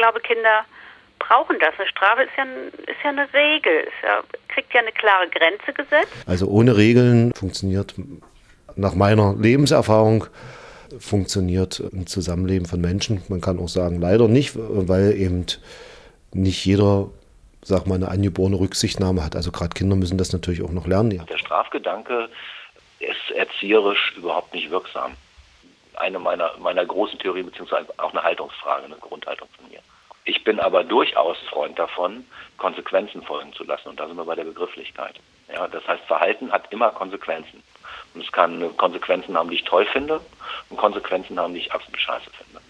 glaube, Kinder brauchen das. Eine Strafe ist ja, ist ja eine Regel, ist ja, kriegt ja eine klare Grenze gesetzt. Also ohne Regeln funktioniert nach meiner Lebenserfahrung funktioniert ein Zusammenleben von Menschen. Man kann auch sagen, leider nicht, weil eben nicht jeder, sag mal, eine angeborene Rücksichtnahme hat. Also gerade Kinder müssen das natürlich auch noch lernen. Ja. Der Strafgedanke ist erzieherisch überhaupt nicht wirksam. Eine meiner, meiner großen Theorien, beziehungsweise auch eine Haltungsfrage, eine Grundhaltung von mir. Ich bin aber durchaus Freund davon, Konsequenzen folgen zu lassen. Und da sind wir bei der Begrifflichkeit. Ja, das heißt, Verhalten hat immer Konsequenzen. Und es kann Konsequenzen haben, die ich toll finde, und Konsequenzen haben, die ich absolut scheiße finde.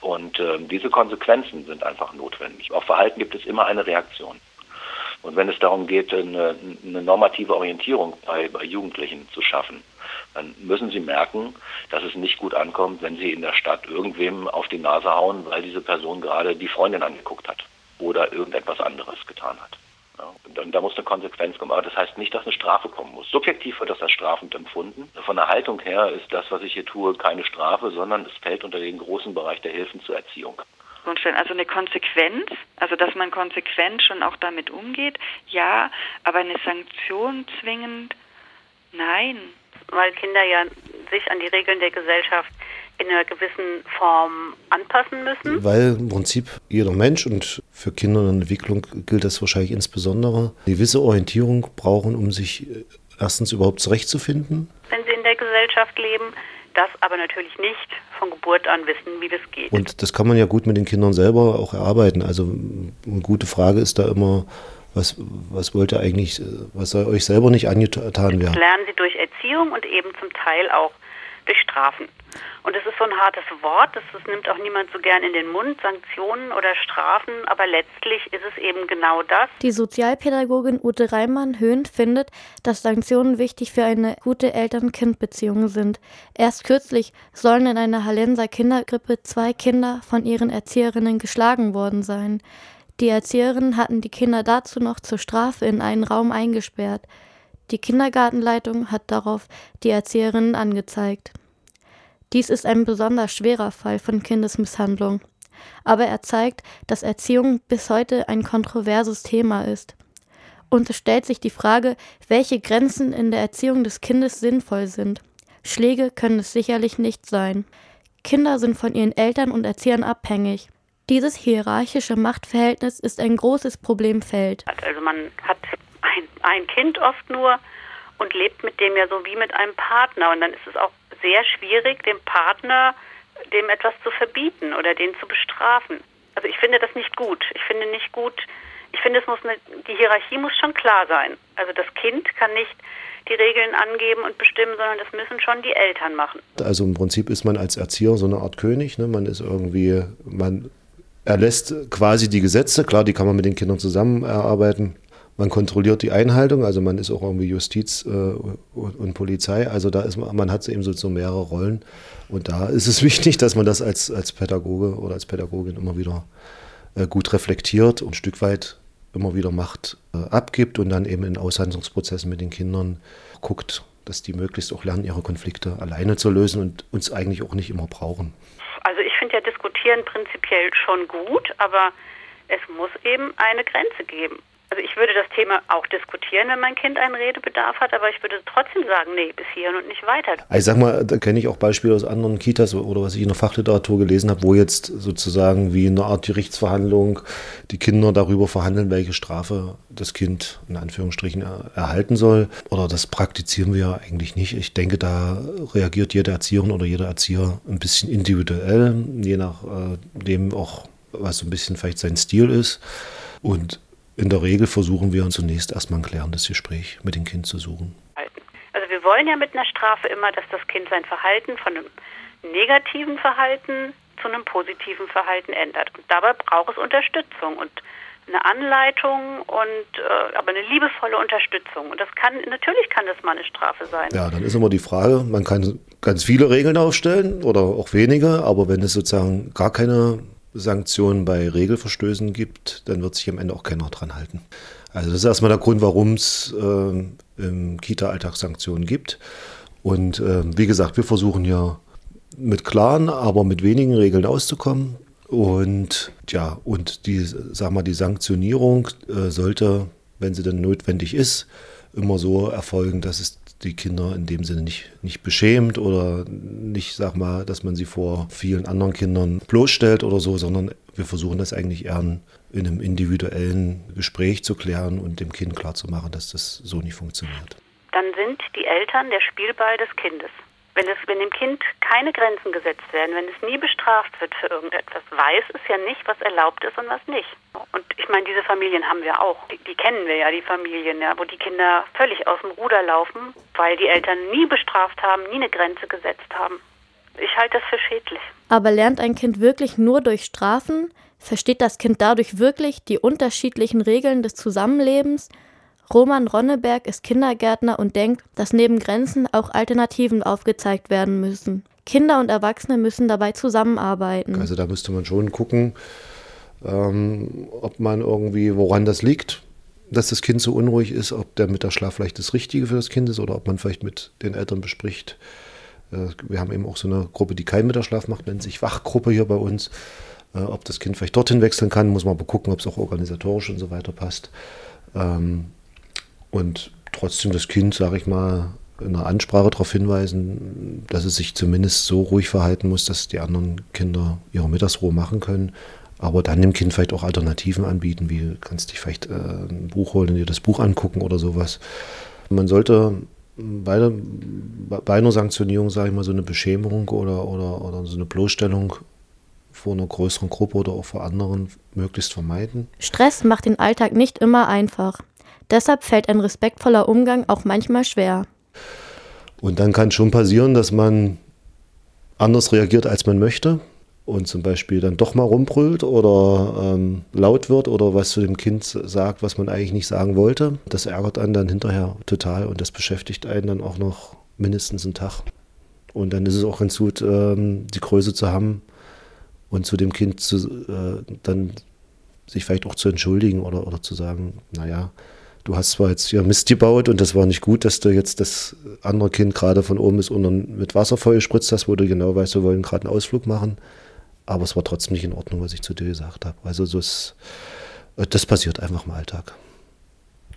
Und äh, diese Konsequenzen sind einfach notwendig. Auf Verhalten gibt es immer eine Reaktion. Und wenn es darum geht, eine, eine normative Orientierung bei, bei Jugendlichen zu schaffen, dann müssen sie merken, dass es nicht gut ankommt, wenn sie in der Stadt irgendwem auf die Nase hauen, weil diese Person gerade die Freundin angeguckt hat oder irgendetwas anderes getan hat. Ja, und da muss eine Konsequenz kommen. Aber das heißt nicht, dass eine Strafe kommen muss. Subjektiv wird das als strafend empfunden. Von der Haltung her ist das, was ich hier tue, keine Strafe, sondern es fällt unter den großen Bereich der Hilfen zur Erziehung. Also eine Konsequenz, also dass man konsequent schon auch damit umgeht, ja, aber eine Sanktion zwingend, nein. Weil Kinder ja sich an die Regeln der Gesellschaft in einer gewissen Form anpassen müssen. Weil im Prinzip jeder Mensch und für Kinder in der Entwicklung gilt das wahrscheinlich insbesondere, eine gewisse Orientierung brauchen, um sich äh, erstens überhaupt zurechtzufinden. Wenn sie in der Gesellschaft leben, das aber natürlich nicht von Geburt an wissen, wie das geht. Und das kann man ja gut mit den Kindern selber auch erarbeiten. Also eine gute Frage ist da immer, was, was wollt ihr eigentlich, was soll euch selber nicht angetan werden? Das lernen sie durch Erziehung und eben zum Teil auch durch Strafen. Und es ist so ein hartes Wort, das, das nimmt auch niemand so gern in den Mund, Sanktionen oder Strafen, aber letztlich ist es eben genau das. Die Sozialpädagogin Ute Reimann-Höhn findet, dass Sanktionen wichtig für eine gute Eltern-Kind-Beziehung sind. Erst kürzlich sollen in einer Hallenser Kindergrippe zwei Kinder von ihren Erzieherinnen geschlagen worden sein. Die Erzieherinnen hatten die Kinder dazu noch zur Strafe in einen Raum eingesperrt. Die Kindergartenleitung hat darauf die Erzieherinnen angezeigt. Dies ist ein besonders schwerer Fall von Kindesmisshandlung. Aber er zeigt, dass Erziehung bis heute ein kontroverses Thema ist. Und es stellt sich die Frage, welche Grenzen in der Erziehung des Kindes sinnvoll sind. Schläge können es sicherlich nicht sein. Kinder sind von ihren Eltern und Erziehern abhängig. Dieses hierarchische Machtverhältnis ist ein großes Problemfeld. Also man hat ein, ein Kind oft nur und lebt mit dem ja so wie mit einem Partner. Und dann ist es auch sehr schwierig, dem Partner dem etwas zu verbieten oder den zu bestrafen. Also ich finde das nicht gut. Ich finde nicht gut, ich finde es muss eine, die Hierarchie muss schon klar sein. Also das Kind kann nicht die Regeln angeben und bestimmen, sondern das müssen schon die Eltern machen. Also im Prinzip ist man als Erzieher so eine Art König. Ne? Man ist irgendwie, man erlässt quasi die Gesetze. Klar, die kann man mit den Kindern zusammen erarbeiten. Man kontrolliert die Einhaltung, also man ist auch irgendwie Justiz äh, und Polizei. Also da ist man, man hat eben so, so mehrere Rollen. Und da ist es wichtig, dass man das als, als Pädagoge oder als Pädagogin immer wieder äh, gut reflektiert und ein Stück weit immer wieder Macht äh, abgibt und dann eben in Aushandlungsprozessen mit den Kindern guckt, dass die möglichst auch lernen, ihre Konflikte alleine zu lösen und uns eigentlich auch nicht immer brauchen. Ja diskutieren prinzipiell schon gut, aber es muss eben eine Grenze geben. Also ich würde das Thema auch diskutieren, wenn mein Kind einen Redebedarf hat, aber ich würde trotzdem sagen, nee, bis hierhin und nicht weiter. Also ich sag mal, da kenne ich auch Beispiele aus anderen Kitas oder was ich in der Fachliteratur gelesen habe, wo jetzt sozusagen wie eine Art Gerichtsverhandlung die Kinder darüber verhandeln, welche Strafe das Kind in Anführungsstrichen erhalten soll. Oder das praktizieren wir ja eigentlich nicht. Ich denke, da reagiert jede Erzieherin oder jeder Erzieher ein bisschen individuell, je nachdem auch, was so ein bisschen vielleicht sein Stil ist. Und in der Regel versuchen wir zunächst erstmal ein klärendes Gespräch mit dem Kind zu suchen. Also wir wollen ja mit einer Strafe immer, dass das Kind sein Verhalten von einem negativen Verhalten zu einem positiven Verhalten ändert. Und dabei braucht es Unterstützung und eine Anleitung und äh, aber eine liebevolle Unterstützung. Und das kann natürlich kann das mal eine Strafe sein. Ja, dann ist immer die Frage, man kann ganz viele Regeln aufstellen oder auch wenige, aber wenn es sozusagen gar keine Sanktionen bei Regelverstößen gibt, dann wird sich am Ende auch keiner dran halten. Also das ist erstmal der Grund, warum es äh, im Kita-Alltag Sanktionen gibt. Und äh, wie gesagt, wir versuchen ja mit klaren, aber mit wenigen Regeln auszukommen Und ja, und die, sag mal, die Sanktionierung äh, sollte, wenn sie denn notwendig ist, immer so erfolgen, dass es die Kinder in dem Sinne nicht, nicht beschämt oder nicht, sag mal, dass man sie vor vielen anderen Kindern bloßstellt oder so, sondern wir versuchen das eigentlich eher in einem individuellen Gespräch zu klären und dem Kind klarzumachen, dass das so nicht funktioniert. Dann sind die Eltern der Spielball des Kindes. Wenn, es, wenn dem Kind keine Grenzen gesetzt werden, wenn es nie bestraft wird für irgendetwas, weiß es ja nicht, was erlaubt ist und was nicht. Und ich meine, diese Familien haben wir auch. Die, die kennen wir ja, die Familien, ja, wo die Kinder völlig aus dem Ruder laufen, weil die Eltern nie bestraft haben, nie eine Grenze gesetzt haben. Ich halte das für schädlich. Aber lernt ein Kind wirklich nur durch Strafen? Versteht das Kind dadurch wirklich die unterschiedlichen Regeln des Zusammenlebens? Roman Ronneberg ist Kindergärtner und denkt, dass neben Grenzen auch Alternativen aufgezeigt werden müssen. Kinder und Erwachsene müssen dabei zusammenarbeiten. Also da müsste man schon gucken, ähm, ob man irgendwie, woran das liegt, dass das Kind so unruhig ist, ob der Mittagsschlaf vielleicht das Richtige für das Kind ist oder ob man vielleicht mit den Eltern bespricht. Äh, wir haben eben auch so eine Gruppe, die keinen Mittagsschlaf macht, nennt sich Wachgruppe hier bei uns. Äh, ob das Kind vielleicht dorthin wechseln kann, muss man aber gucken, ob es auch organisatorisch und so weiter passt. Ähm, und trotzdem das Kind, sage ich mal, in der Ansprache darauf hinweisen, dass es sich zumindest so ruhig verhalten muss, dass die anderen Kinder ihre Mittagsruhe machen können. Aber dann dem Kind vielleicht auch Alternativen anbieten, wie kannst dich vielleicht äh, ein Buch holen und dir das Buch angucken oder sowas. Man sollte bei, bei einer Sanktionierung, sage ich mal, so eine Beschämung oder, oder, oder so eine Bloßstellung vor einer größeren Gruppe oder auch vor anderen möglichst vermeiden. Stress macht den Alltag nicht immer einfach. Deshalb fällt ein respektvoller Umgang auch manchmal schwer. Und dann kann schon passieren, dass man anders reagiert, als man möchte und zum Beispiel dann doch mal rumbrüllt oder ähm, laut wird oder was zu dem Kind sagt, was man eigentlich nicht sagen wollte. Das ärgert einen dann hinterher total und das beschäftigt einen dann auch noch mindestens einen Tag. Und dann ist es auch ganz gut, ähm, die Größe zu haben und zu dem Kind zu, äh, dann sich vielleicht auch zu entschuldigen oder, oder zu sagen, naja, du hast zwar jetzt hier Mist gebaut und das war nicht gut, dass du jetzt das andere Kind gerade von oben bis unten mit Wasser voll gespritzt hast, wo du genau weißt, wir wollen gerade einen Ausflug machen. Aber es war trotzdem nicht in Ordnung, was ich zu dir gesagt habe. Also das, das passiert einfach im Alltag.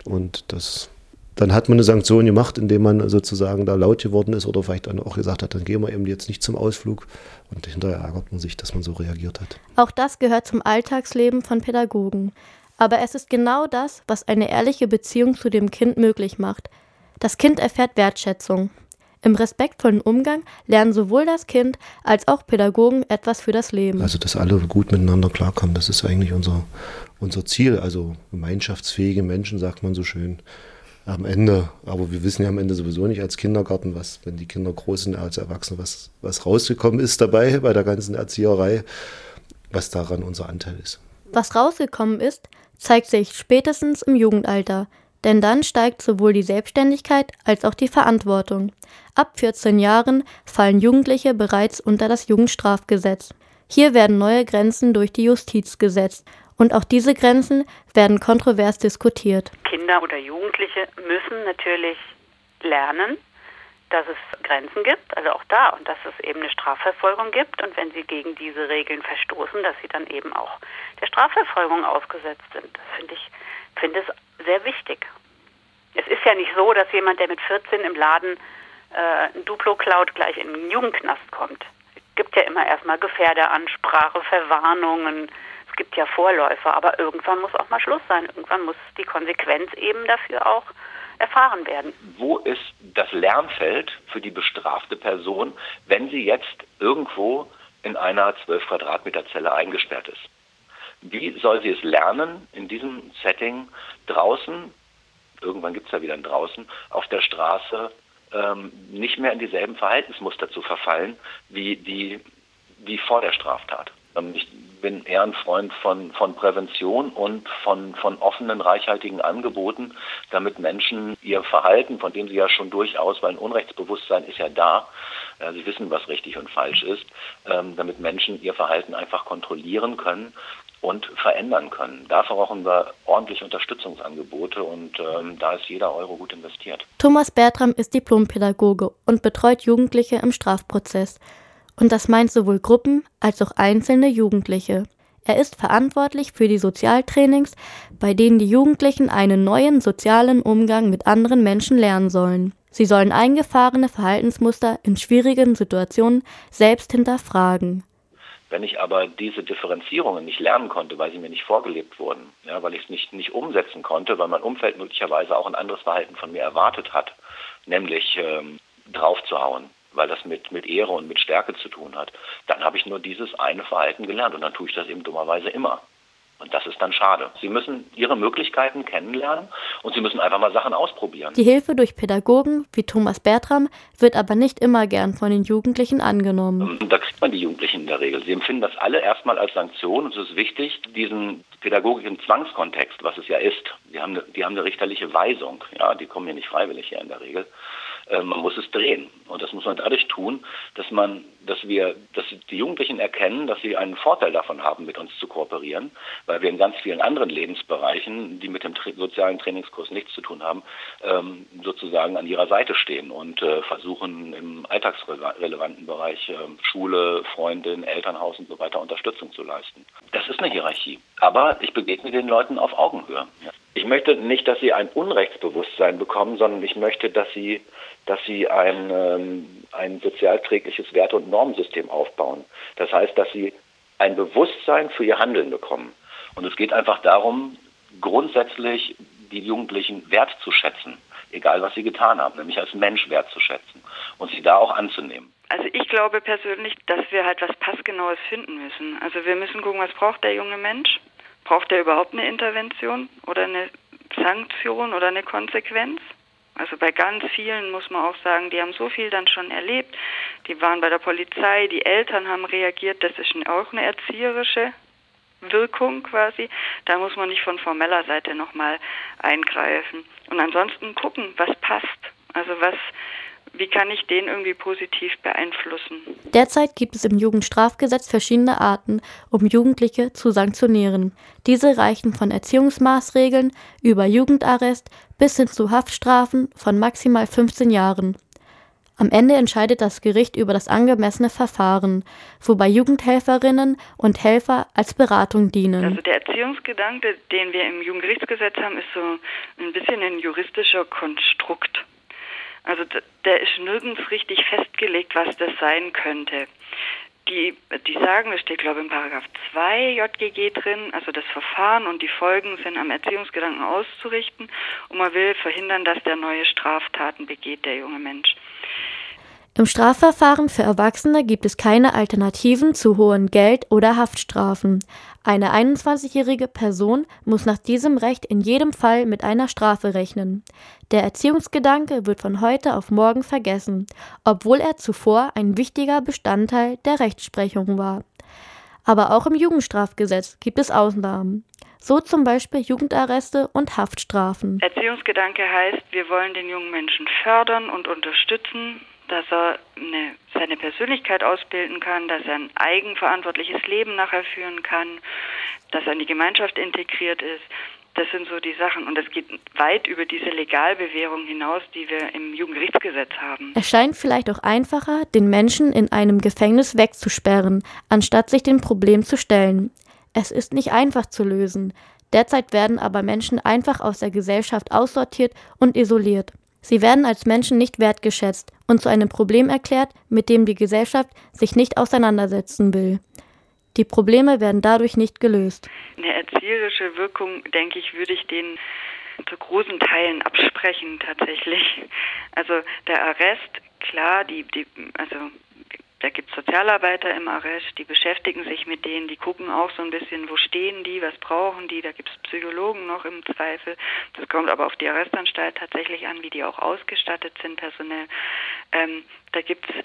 Und das, dann hat man eine Sanktion gemacht, indem man sozusagen da laut geworden ist oder vielleicht dann auch gesagt hat, dann gehen wir eben jetzt nicht zum Ausflug. Und hinterher ärgert man sich, dass man so reagiert hat. Auch das gehört zum Alltagsleben von Pädagogen. Aber es ist genau das, was eine ehrliche Beziehung zu dem Kind möglich macht. Das Kind erfährt Wertschätzung. Im respektvollen Umgang lernen sowohl das Kind als auch Pädagogen etwas für das Leben. Also, dass alle gut miteinander klarkommen, das ist eigentlich unser, unser Ziel. Also, gemeinschaftsfähige Menschen, sagt man so schön am Ende. Aber wir wissen ja am Ende sowieso nicht als Kindergarten, was, wenn die Kinder groß sind, als Erwachsene, was, was rausgekommen ist dabei bei der ganzen Erzieherei, was daran unser Anteil ist. Was rausgekommen ist, zeigt sich spätestens im Jugendalter, denn dann steigt sowohl die Selbstständigkeit als auch die Verantwortung. Ab 14 Jahren fallen Jugendliche bereits unter das Jugendstrafgesetz. Hier werden neue Grenzen durch die Justiz gesetzt und auch diese Grenzen werden kontrovers diskutiert. Kinder oder Jugendliche müssen natürlich lernen, dass es Grenzen gibt, also auch da, und dass es eben eine Strafverfolgung gibt. Und wenn sie gegen diese Regeln verstoßen, dass sie dann eben auch der Strafverfolgung ausgesetzt sind. Das finde ich finde es sehr wichtig. Es ist ja nicht so, dass jemand, der mit 14 im Laden äh, ein Duplo klaut, gleich in den Jugendknast kommt. Es gibt ja immer erstmal Gefährderansprache, Verwarnungen, es gibt ja Vorläufer, aber irgendwann muss auch mal Schluss sein. Irgendwann muss die Konsequenz eben dafür auch erfahren werden. Wo ist das Lernfeld für die bestrafte Person, wenn sie jetzt irgendwo in einer 12 Quadratmeter Zelle eingesperrt ist? Wie soll sie es lernen, in diesem Setting draußen, irgendwann gibt es ja wieder ein draußen, auf der Straße ähm, nicht mehr in dieselben Verhaltensmuster zu verfallen, wie, die, wie vor der Straftat? Ähm, ich bin eher ein Freund von, von Prävention und von, von offenen, reichhaltigen Angeboten, damit Menschen ihr Verhalten, von dem sie ja schon durchaus, weil ein Unrechtsbewusstsein ist ja da, äh, sie wissen, was richtig und falsch ist, ähm, damit Menschen ihr Verhalten einfach kontrollieren können und verändern können. Dafür brauchen wir ordentliche Unterstützungsangebote und ähm, da ist jeder Euro gut investiert. Thomas Bertram ist Diplompädagoge und betreut Jugendliche im Strafprozess. Und das meint sowohl Gruppen als auch einzelne Jugendliche. Er ist verantwortlich für die Sozialtrainings, bei denen die Jugendlichen einen neuen sozialen Umgang mit anderen Menschen lernen sollen. Sie sollen eingefahrene Verhaltensmuster in schwierigen Situationen selbst hinterfragen. Wenn ich aber diese Differenzierungen nicht lernen konnte, weil sie mir nicht vorgelebt wurden, ja, weil ich es nicht, nicht umsetzen konnte, weil mein Umfeld möglicherweise auch ein anderes Verhalten von mir erwartet hat, nämlich ähm, draufzuhauen, weil das mit, mit Ehre und mit Stärke zu tun hat, dann habe ich nur dieses eine Verhalten gelernt und dann tue ich das eben dummerweise immer. Und das ist dann schade. Sie müssen ihre Möglichkeiten kennenlernen und sie müssen einfach mal Sachen ausprobieren. Die Hilfe durch Pädagogen wie Thomas Bertram wird aber nicht immer gern von den Jugendlichen angenommen. Da kriegt man die Jugendlichen in der Regel. Sie empfinden das alle erstmal als Sanktion und es ist wichtig, diesen pädagogischen Zwangskontext, was es ja ist, die haben, eine, die haben eine richterliche Weisung, ja, die kommen hier nicht freiwillig her in der Regel. Äh, man muss es drehen. Und das muss man dadurch tun, dass man, dass wir, dass die Jugendlichen erkennen, dass sie einen Vorteil davon haben, mit uns zu kooperieren, weil wir in ganz vielen anderen Lebensbereichen, die mit dem sozialen Trainingskurs nichts zu tun haben, ähm, sozusagen an ihrer Seite stehen und äh, versuchen im alltagsrelevanten Bereich äh, Schule, Freundin, Elternhaus und so weiter Unterstützung zu leisten. Das ist eine Hierarchie. Aber ich begegne den Leuten auf Augenhöhe. Ja. Ich möchte nicht, dass sie ein Unrechtsbewusstsein bekommen, sondern ich möchte, dass sie dass sie ein, ähm, ein sozialträgliches Werte- und Normensystem aufbauen. Das heißt, dass sie ein Bewusstsein für ihr Handeln bekommen. Und es geht einfach darum, grundsätzlich die Jugendlichen wertzuschätzen, egal was sie getan haben, nämlich als Mensch wertzuschätzen und sie da auch anzunehmen. Also ich glaube persönlich, dass wir halt was Passgenaues finden müssen. Also wir müssen gucken, was braucht der junge Mensch? Braucht er überhaupt eine Intervention oder eine Sanktion oder eine Konsequenz? Also bei ganz vielen muss man auch sagen, die haben so viel dann schon erlebt. Die waren bei der Polizei, die Eltern haben reagiert. Das ist auch eine erzieherische Wirkung quasi. Da muss man nicht von formeller Seite nochmal eingreifen. Und ansonsten gucken, was passt. Also was wie kann ich den irgendwie positiv beeinflussen? Derzeit gibt es im Jugendstrafgesetz verschiedene Arten, um Jugendliche zu sanktionieren. Diese reichen von Erziehungsmaßregeln über Jugendarrest bis hin zu Haftstrafen von maximal 15 Jahren. Am Ende entscheidet das Gericht über das angemessene Verfahren, wobei Jugendhelferinnen und Helfer als Beratung dienen. Also der Erziehungsgedanke, den wir im Jugendgerichtsgesetz haben, ist so ein bisschen ein juristischer Konstrukt. Also der ist nirgends richtig festgelegt, was das sein könnte. Die, die sagen, es steht glaube ich in Paragraph 2 JGG drin, also das Verfahren und die Folgen sind am Erziehungsgedanken auszurichten und man will verhindern, dass der neue Straftaten begeht, der junge Mensch. Im Strafverfahren für Erwachsene gibt es keine Alternativen zu hohen Geld- oder Haftstrafen. Eine 21-jährige Person muss nach diesem Recht in jedem Fall mit einer Strafe rechnen. Der Erziehungsgedanke wird von heute auf morgen vergessen, obwohl er zuvor ein wichtiger Bestandteil der Rechtsprechung war. Aber auch im Jugendstrafgesetz gibt es Ausnahmen. So zum Beispiel Jugendarreste und Haftstrafen. Erziehungsgedanke heißt, wir wollen den jungen Menschen fördern und unterstützen, dass er eine, seine Persönlichkeit ausbilden kann, dass er ein eigenverantwortliches Leben nachher führen kann, dass er in die Gemeinschaft integriert ist. Das sind so die Sachen. Und es geht weit über diese Legalbewährung hinaus, die wir im Jugendgerichtsgesetz haben. Es scheint vielleicht auch einfacher, den Menschen in einem Gefängnis wegzusperren, anstatt sich dem Problem zu stellen. Es ist nicht einfach zu lösen. Derzeit werden aber Menschen einfach aus der Gesellschaft aussortiert und isoliert. Sie werden als Menschen nicht wertgeschätzt und zu einem Problem erklärt, mit dem die Gesellschaft sich nicht auseinandersetzen will. Die Probleme werden dadurch nicht gelöst. Eine erzieherische Wirkung, denke ich, würde ich denen zu großen Teilen absprechen tatsächlich. Also der Arrest, klar, die, die, also da gibt es Sozialarbeiter im Arrest, die beschäftigen sich mit denen, die gucken auch so ein bisschen, wo stehen die, was brauchen die. Da gibt es Psychologen noch im Zweifel. Das kommt aber auf die Arrestanstalt tatsächlich an, wie die auch ausgestattet sind personell. Ähm, da gibt es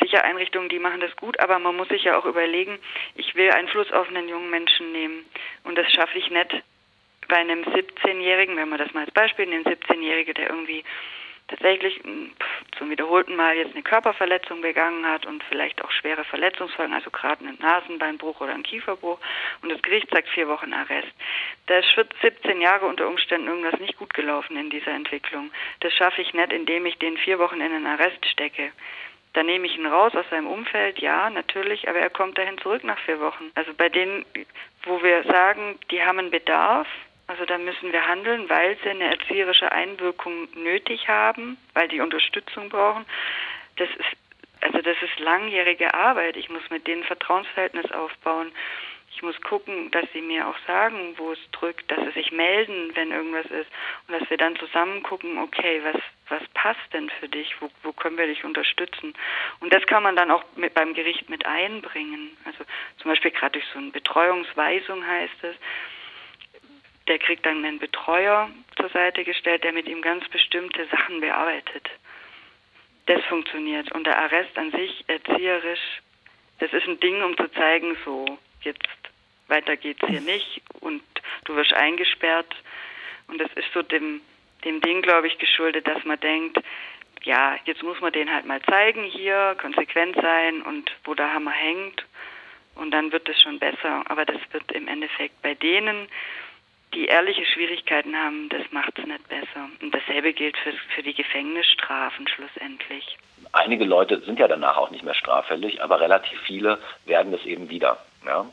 sicher Einrichtungen, die machen das gut, aber man muss sich ja auch überlegen, ich will Einfluss auf einen jungen Menschen nehmen. Und das schaffe ich nicht bei einem 17-Jährigen, wenn man das mal als Beispiel nimmt, 17-Jährige, der irgendwie tatsächlich hm, zum wiederholten Mal jetzt eine Körperverletzung begangen hat und vielleicht auch schwere Verletzungsfolgen, also gerade einen Nasenbeinbruch oder einen Kieferbruch und das Gericht sagt vier Wochen Arrest. Da ist für 17 Jahre unter Umständen irgendwas nicht gut gelaufen in dieser Entwicklung. Das schaffe ich nicht, indem ich den vier Wochen in den Arrest stecke. Dann nehme ich ihn raus aus seinem Umfeld, ja, natürlich, aber er kommt dahin zurück nach vier Wochen. Also bei denen, wo wir sagen, die haben einen Bedarf, also da müssen wir handeln, weil sie eine erzieherische Einwirkung nötig haben, weil die Unterstützung brauchen. Das ist also das ist langjährige Arbeit. Ich muss mit denen Vertrauensverhältnis aufbauen. Ich muss gucken, dass sie mir auch sagen, wo es drückt, dass sie sich melden, wenn irgendwas ist und dass wir dann zusammen gucken, okay, was was passt denn für dich? Wo, wo können wir dich unterstützen? Und das kann man dann auch mit, beim Gericht mit einbringen. Also zum Beispiel gerade durch so eine Betreuungsweisung heißt es, der kriegt dann einen Betreuer zur Seite gestellt, der mit ihm ganz bestimmte Sachen bearbeitet. Das funktioniert. Und der Arrest an sich, erzieherisch, das ist ein Ding, um zu zeigen, so, jetzt weiter geht's hier nicht und du wirst eingesperrt. Und das ist so dem, dem Ding, glaube ich, geschuldet, dass man denkt, ja, jetzt muss man den halt mal zeigen hier, konsequent sein und wo der Hammer hängt. Und dann wird es schon besser. Aber das wird im Endeffekt bei denen, die ehrliche Schwierigkeiten haben, das macht es nicht besser. Und dasselbe gilt für, für die Gefängnisstrafen schlussendlich. Einige Leute sind ja danach auch nicht mehr straffällig, aber relativ viele werden es eben wieder. Ja.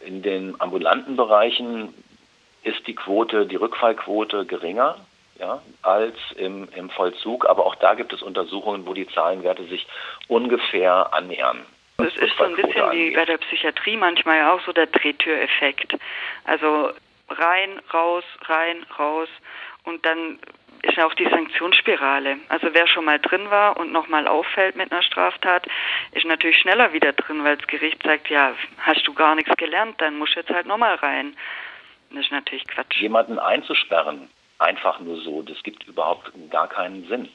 In den ambulanten Bereichen ist die Quote, die Rückfallquote geringer ja, als im, im Vollzug, aber auch da gibt es Untersuchungen, wo die Zahlenwerte sich ungefähr annähern. Das ist so ein bisschen wie bei der Psychiatrie manchmal auch so der Drehtüreffekt. Also rein, raus, rein, raus und dann ist ja auch die Sanktionsspirale. Also wer schon mal drin war und nochmal auffällt mit einer Straftat, ist natürlich schneller wieder drin, weil das Gericht sagt, ja, hast du gar nichts gelernt, dann musst du jetzt halt nochmal rein. Das ist natürlich Quatsch. Jemanden einzusperren, einfach nur so, das gibt überhaupt gar keinen Sinn.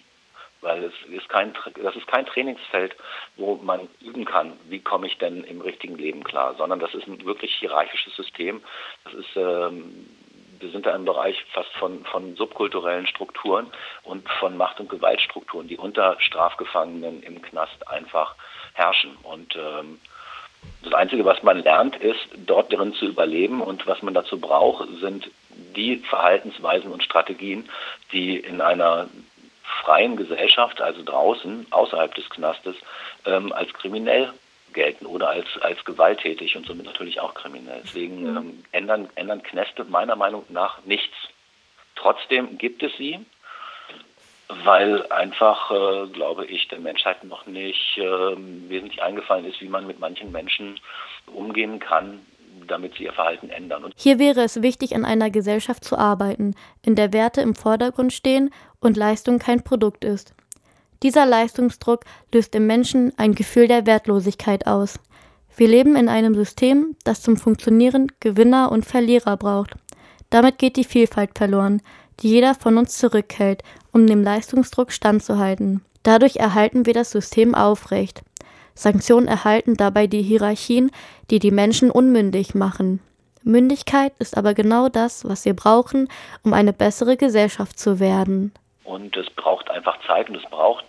Weil es ist kein, das ist kein Trainingsfeld, wo man üben kann, wie komme ich denn im richtigen Leben klar, sondern das ist ein wirklich hierarchisches System. Das ist, ähm, wir sind da im Bereich fast von, von subkulturellen Strukturen und von Macht- und Gewaltstrukturen, die unter Strafgefangenen im Knast einfach herrschen. Und ähm, das Einzige, was man lernt, ist, dort drin zu überleben und was man dazu braucht, sind die Verhaltensweisen und Strategien, die in einer freien Gesellschaft, also draußen, außerhalb des Knastes, ähm, als kriminell gelten oder als, als gewalttätig und somit natürlich auch kriminell. Deswegen mhm. ähm, ändern, ändern Knäste meiner Meinung nach nichts. Trotzdem gibt es sie, weil einfach, äh, glaube ich, der Menschheit noch nicht äh, wesentlich eingefallen ist, wie man mit manchen Menschen umgehen kann, damit sie ihr Verhalten ändern. Und Hier wäre es wichtig, an einer Gesellschaft zu arbeiten, in der Werte im Vordergrund stehen und Leistung kein Produkt ist. Dieser Leistungsdruck löst im Menschen ein Gefühl der Wertlosigkeit aus. Wir leben in einem System, das zum Funktionieren Gewinner und Verlierer braucht. Damit geht die Vielfalt verloren, die jeder von uns zurückhält, um dem Leistungsdruck standzuhalten. Dadurch erhalten wir das System aufrecht. Sanktionen erhalten dabei die Hierarchien, die die Menschen unmündig machen. Mündigkeit ist aber genau das, was wir brauchen, um eine bessere Gesellschaft zu werden. Und es braucht einfach Zeit und es braucht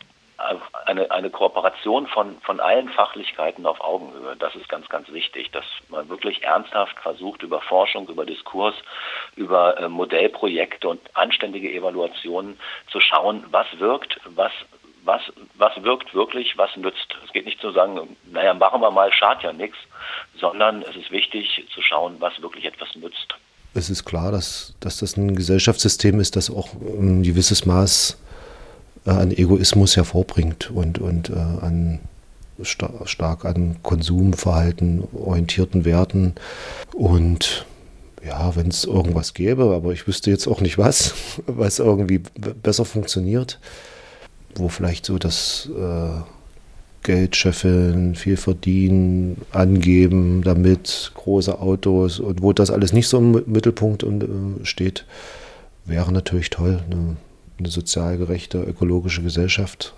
eine, eine Kooperation von, von allen Fachlichkeiten auf Augenhöhe. Das ist ganz, ganz wichtig, dass man wirklich ernsthaft versucht, über Forschung, über Diskurs, über äh, Modellprojekte und anständige Evaluationen zu schauen, was wirkt, was was, was wirkt wirklich, was nützt. Es geht nicht zu sagen, naja, machen wir mal, schadet ja nichts, sondern es ist wichtig zu schauen, was wirklich etwas nützt. Es ist klar, dass, dass das ein Gesellschaftssystem ist, das auch ein gewisses Maß äh, an Egoismus hervorbringt und, und äh, an stark an Konsumverhalten orientierten Werten. Und ja, wenn es irgendwas gäbe, aber ich wüsste jetzt auch nicht was, was irgendwie besser funktioniert, wo vielleicht so das äh, Geld scheffeln, viel verdienen, angeben damit, große Autos und wo das alles nicht so im Mittelpunkt äh, steht, wäre natürlich toll. Eine, eine sozial gerechte, ökologische Gesellschaft.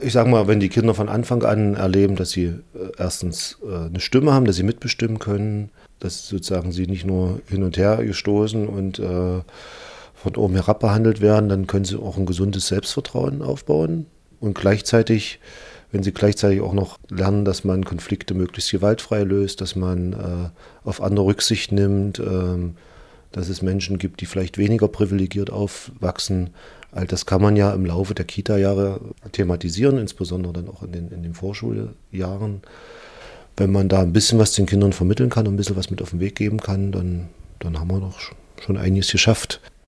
Ich sage mal, wenn die Kinder von Anfang an erleben, dass sie äh, erstens äh, eine Stimme haben, dass sie mitbestimmen können, dass sozusagen sie nicht nur hin und her gestoßen und äh, von oben herab behandelt werden, dann können sie auch ein gesundes Selbstvertrauen aufbauen und gleichzeitig, wenn sie gleichzeitig auch noch lernen, dass man Konflikte möglichst gewaltfrei löst, dass man äh, auf andere Rücksicht nimmt, äh, dass es Menschen gibt, die vielleicht weniger privilegiert aufwachsen All das kann man ja im Laufe der Kita-Jahre thematisieren, insbesondere dann auch in den, in den Vorschuljahren. Wenn man da ein bisschen was den Kindern vermitteln kann und ein bisschen was mit auf den Weg geben kann, dann, dann haben wir doch schon einiges geschafft.